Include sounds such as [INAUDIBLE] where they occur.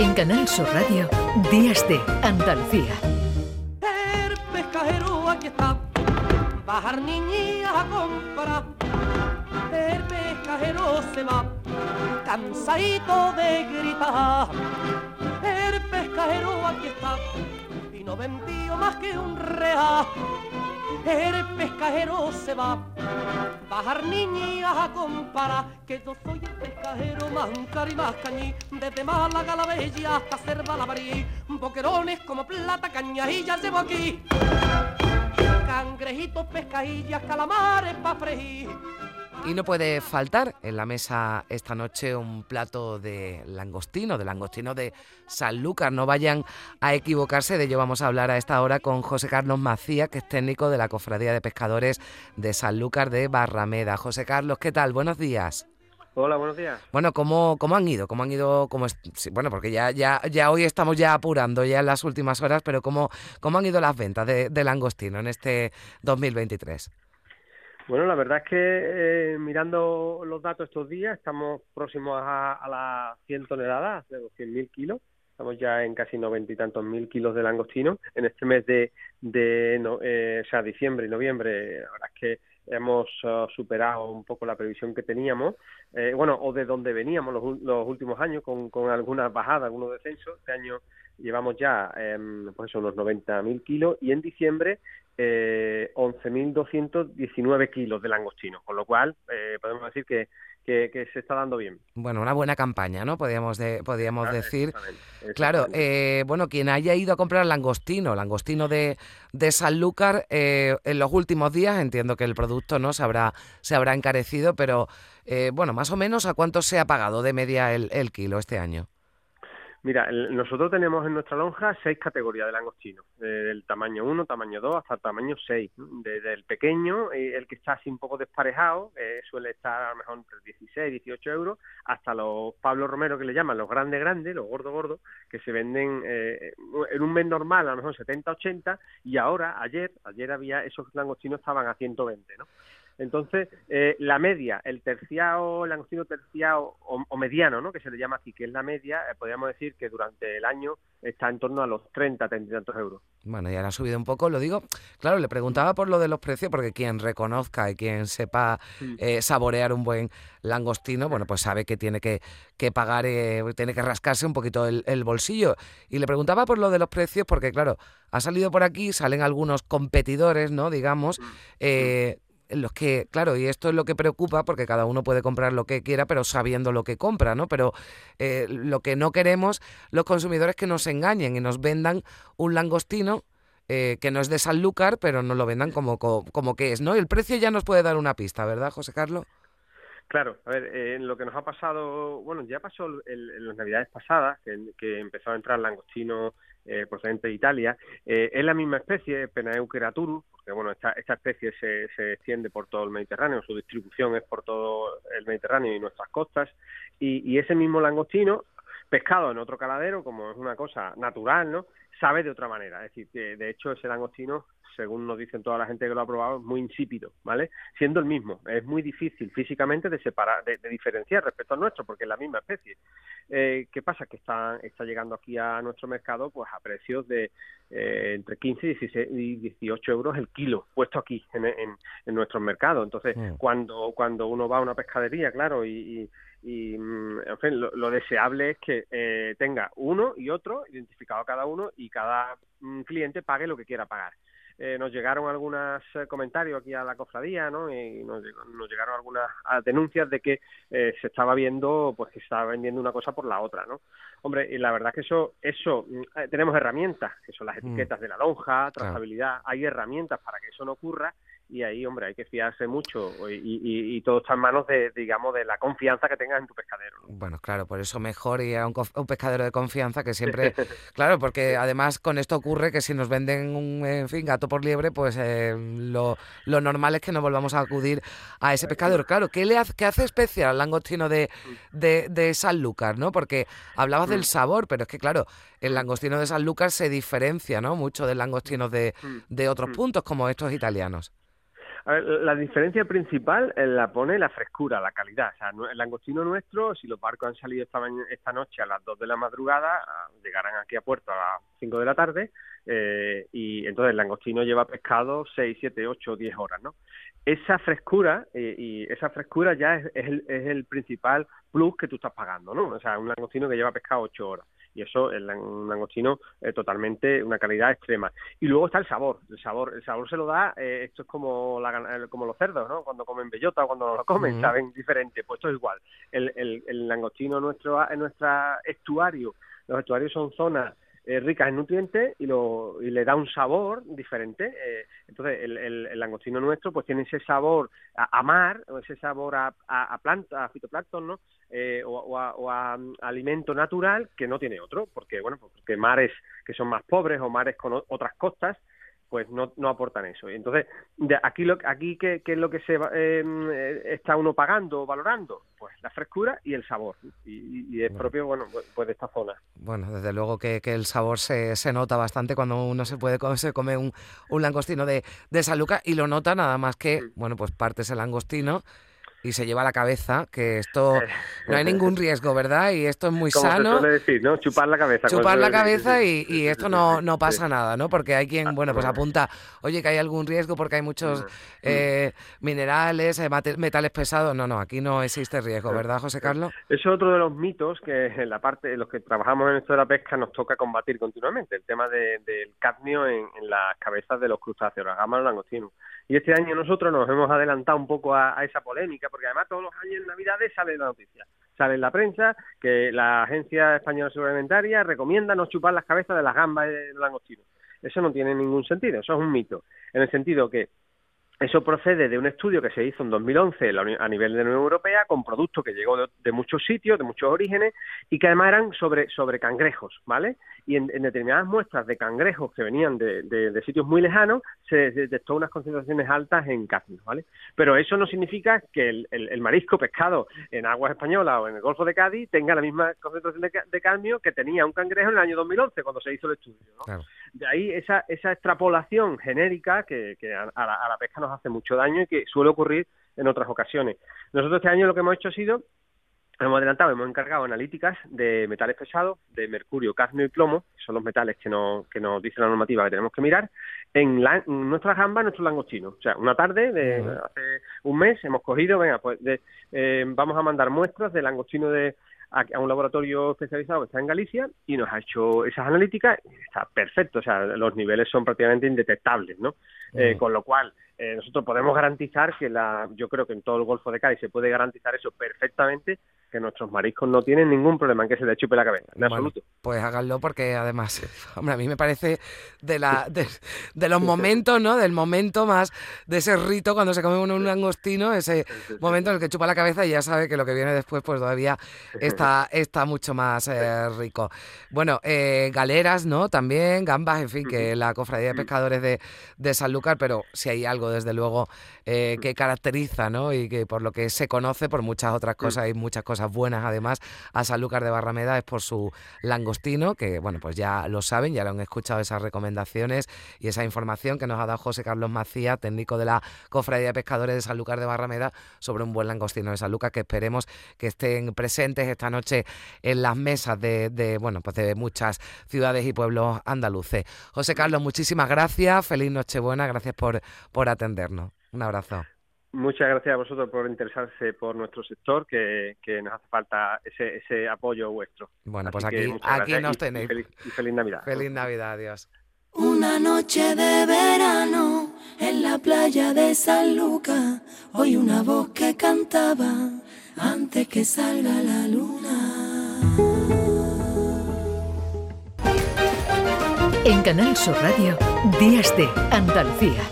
En Canal Sur Radio, Días de Andalucía. El pescadero aquí está, bajar niñas a comprar. El pescadero se va, cansadito de gritar. El pescadero aquí está, y no vendió más que un real. El pescadero se va, bajar niñas a comparar que yo soy el pescadero más cari más cañí, desde Málaga la Bella hasta Cerva la boquerones como plata, cañajillas llevo aquí, cangrejitos, pescadillas, calamares pa' freír. Y no puede faltar en la mesa esta noche un plato de langostino, de langostino de Sanlúcar. No vayan a equivocarse, de ello vamos a hablar a esta hora con José Carlos Macía, que es técnico de la Cofradía de Pescadores de Sanlúcar de Barrameda. José Carlos, ¿qué tal? Buenos días. Hola, buenos días. Bueno, ¿cómo, cómo han ido? ¿Cómo han ido? Cómo bueno, porque ya, ya, ya hoy estamos ya apurando ya en las últimas horas, pero ¿cómo, cómo han ido las ventas de, de langostino en este 2023? Bueno, la verdad es que eh, mirando los datos estos días, estamos próximos a, a las 100 toneladas, de 200.000 kilos. Estamos ya en casi noventa y tantos mil kilos de langostino. En este mes de, de no, eh, o sea, diciembre y noviembre, la verdad es que hemos uh, superado un poco la previsión que teníamos, eh, bueno, o de donde veníamos los, los últimos años, con, con algunas bajadas, algunos descensos. Este año llevamos ya eh, pues unos 90.000 kilos y en diciembre eh, 11.219 kilos de langostino, con lo cual eh, podemos decir que, que, que, se está dando bien. Bueno, una buena campaña, ¿no? Podríamos, de, podríamos claro, decir. Exactamente, claro, eh, bueno, quien haya ido a comprar langostino, langostino de, de Sanlúcar, eh, en los últimos días entiendo que el producto no se habrá, se habrá encarecido, pero eh, bueno, más o menos a cuánto se ha pagado de media el, el kilo este año. Mira, nosotros tenemos en nuestra lonja seis categorías de langostino, eh, del tamaño 1, tamaño 2 hasta el tamaño 6. Desde el pequeño, eh, el que está así un poco desparejado, eh, suele estar a lo mejor entre 16 y 18 euros, hasta los Pablo Romero que le llaman los grandes grandes, los gordos gordos, que se venden eh, en un mes normal a lo mejor 70, 80 y ahora, ayer, ayer había esos langostinos estaban a 120, ¿no? Entonces, eh, la media, el terciado, el langostino terciado o, o, mediano, ¿no? que se le llama así, que es la media, eh, podríamos decir que durante el año está en torno a los 30, 30 y tantos euros. Bueno, ya le ha subido un poco, lo digo. Claro, le preguntaba por lo de los precios, porque quien reconozca y quien sepa eh, saborear un buen langostino, bueno, pues sabe que tiene que, que pagar, eh, tiene que rascarse un poquito el, el, bolsillo. Y le preguntaba por lo de los precios, porque claro, ha salido por aquí, salen algunos competidores, ¿no? Digamos, eh, los que, claro, y esto es lo que preocupa porque cada uno puede comprar lo que quiera, pero sabiendo lo que compra, ¿no? Pero eh, lo que no queremos los consumidores es que nos engañen y nos vendan un langostino eh, que no es de Sanlúcar, pero nos lo vendan como, como, como, que es, ¿no? El precio ya nos puede dar una pista, ¿verdad, José Carlos? Claro, a ver, eh, lo que nos ha pasado, bueno, ya pasó el, en las navidades pasadas, que, que empezó a entrar langostino eh, procedente de Italia, eh, es la misma especie, Penaeucheraturus, porque bueno, esta, esta especie se, se extiende por todo el Mediterráneo, su distribución es por todo el Mediterráneo y nuestras costas, y, y ese mismo langostino, pescado en otro caladero, como es una cosa natural, ¿no? sabe de otra manera. Es decir, que de hecho ese langostino, según nos dicen toda la gente que lo ha probado, es muy insípido, ¿vale? Siendo el mismo. Es muy difícil físicamente de separar, de, de diferenciar respecto al nuestro, porque es la misma especie. Eh, ¿Qué pasa? Que está, está llegando aquí a nuestro mercado pues a precios de eh, entre 15 y, 16, y 18 euros el kilo, puesto aquí en, en, en nuestro mercado. Entonces, mm. cuando, cuando uno va a una pescadería, claro, y, y y en fin, lo, lo deseable es que eh, tenga uno y otro identificado cada uno y cada mm, cliente pague lo que quiera pagar. Eh, nos llegaron algunos eh, comentarios aquí a la cofradía, ¿no? Y nos, nos llegaron algunas denuncias de que eh, se estaba viendo, pues que se estaba vendiendo una cosa por la otra, ¿no? Hombre, y la verdad que eso, eso, tenemos herramientas, que son las etiquetas mm. de la lonja, trazabilidad, hay herramientas para que eso no ocurra y ahí, hombre, hay que fiarse mucho y, y, y, todo está en manos de, digamos, de la confianza que tengas en tu pescadero. ¿no? Bueno, claro, por eso mejor ir a un, un pescadero de confianza que siempre, [LAUGHS] claro, porque además con esto ocurre que si nos venden un, en fin, gato por liebre, pues eh, lo, lo, normal es que no volvamos a acudir a ese pescadero. Claro, ¿qué, le hace, qué hace especial al langostino de, de, de Sanlúcar, no? Porque hablabas del sabor, pero es que, claro, el langostino de Sanlúcar se diferencia, ¿no? Mucho del langostino de, de otros puntos, como estos italianos. A ver, la diferencia principal eh, la pone la frescura, la calidad. O sea, el langostino nuestro, si los barcos han salido esta, esta noche a las 2 de la madrugada, ah, llegarán aquí a puerto a las 5 de la tarde, eh, y entonces el langostino lleva pescado 6, 7, 8, 10 horas, ¿no? Esa frescura, eh, y esa frescura ya es, el, es el principal plus que tú estás pagando, ¿no? O sea, un langostino que lleva pescado 8 horas. Y eso es un langostino eh, totalmente una calidad extrema. Y luego está el sabor. El sabor el sabor se lo da eh, esto es como la, como los cerdos no cuando comen bellota o cuando no lo comen saben diferente pues esto es igual. El, el, el langostino nuestro en nuestra estuario los estuarios son zonas eh, ricas en nutrientes y, lo, y le da un sabor diferente. Eh, entonces, el, el, langostino nuestro pues tiene ese sabor a, mar, o ese sabor a, a, a planta, a fitoplancton. Eh, o, a, mm, alimento natural que no tiene otro, porque, bueno, porque mares que son más pobres o mares con otras costas pues no, no aportan eso. Y entonces, de aquí, lo, aquí ¿qué, es lo que se em, eh, está uno pagando o valorando? Pues la frescura y el sabor. Y, es propio, bueno, pues, pues de esta zona. Bueno, desde luego que, que el sabor se, se, nota bastante cuando uno se puede se come un, un langostino de, de San Lucas y lo nota nada más que, mm. bueno, pues partes el langostino y se lleva la cabeza, que esto eh. [LAUGHS] no hay ningún riesgo, ¿verdad? Y esto es muy sano. Se suele decir, ¿no? Chupar la cabeza. Chupar la cabeza y, y, esto no, no pasa nada, ¿no? Porque hay quien, bueno, pues apunta, oye, que hay algún riesgo porque hay muchos eh, minerales, eh, metales pesados. No, no, aquí no existe riesgo, ¿verdad, José Carlos? Eso es otro de los mitos que en la parte, en los que trabajamos en esto de la pesca nos toca combatir continuamente, el tema del cadmio en, las cabezas de los crustáceos, las gamas, los langostinos. Y este año nosotros nos hemos adelantado un poco a, esa polémica, porque además todos los años en Navidades sale la noticia, sale en la prensa que la Agencia Española Suplementaria recomienda no chupar las cabezas de las gambas de los langostinos. Eso no tiene ningún sentido, eso es un mito, en el sentido que eso procede de un estudio que se hizo en 2011 a nivel de la Unión Europea con productos que llegó de, muchos sitios, de muchos orígenes y que además eran sobre, sobre cangrejos, ¿vale? Y en, determinadas muestras de cangrejos que venían de, de, sitios muy lejanos se detectó unas concentraciones altas en cadmio, ¿vale? Pero eso no significa que el, marisco pescado en aguas españolas o en el Golfo de Cádiz tenga la misma concentración de, cadmio que tenía un cangrejo en el año 2011 cuando se hizo el estudio, ¿no? De ahí esa, esa extrapolación genérica que, a, la, a la pesca nos hace mucho daño y que suele ocurrir en otras ocasiones. Nosotros este año lo que hemos hecho ha sido, hemos adelantado, hemos encargado analíticas de metales pesados, de mercurio, cadmio y plomo, que son los metales que nos, que nos dice la normativa que tenemos que mirar, en, la, en nuestras gambas, nuestros langostinos. O sea, una tarde de hace un mes hemos cogido, venga, pues eh, vamos a mandar muestras de langostino de a, un laboratorio especializado que está en Galicia y nos ha hecho esas analíticas está perfecto, o sea, los niveles son prácticamente indetectables, ¿no? Eh, con lo cual, eh, nosotros podemos garantizar que la, yo creo que en todo el Golfo de Cádiz se puede garantizar eso perfectamente, que nuestros mariscos no tienen ningún problema en que se les chupe la cabeza, en absoluto. Pues háganlo porque además, [LAUGHS] hombre, a mí me parece de, la, de, los momentos, ¿no? Del momento más, de ese rito cuando se come uno un langostino, ese momento en el que chupa la cabeza y ya sabe que lo que viene después pues todavía está, está mucho más eh, rico. Bueno, eh, galeras, ¿no? También, gambas, en fin, que la cofradía de pescadores de, de Sanlúcar, pero si hay algo desde luego eh, que caracteriza, ¿no? Y que por lo que se conoce por muchas otras cosas y muchas cosas buenas además a Sanlúcar de Barrameda es por su langostino, que bueno, pues ya lo saben, ya lo han escuchado esas recomendaciones y esa información que nos ha dado José Carlos Macía, técnico de la Cofradía de Pescadores de Sanlúcar de Barrameda, sobre un buen langostino de Sanlúcar que esperemos que estén presentes esta noche en las mesas de, de bueno, pues de muchas ciudades y pueblos andaluces. José Carlos, muchísimas gracias, feliz Nochebuena, gracias por, por atendernos. Un abrazo. Muchas gracias a vosotros por interesarse por nuestro sector, que, nos hace falta ese, ese apoyo vuestro. Bueno, pues aquí, aquí nos tenéis. Y feliz, Navidad. Feliz Navidad, adiós. Una noche de verano en la playa de San Lucas, oí una voz que cantaba antes que salga la luna. En Canal Sur Radio, Días de Andalucía.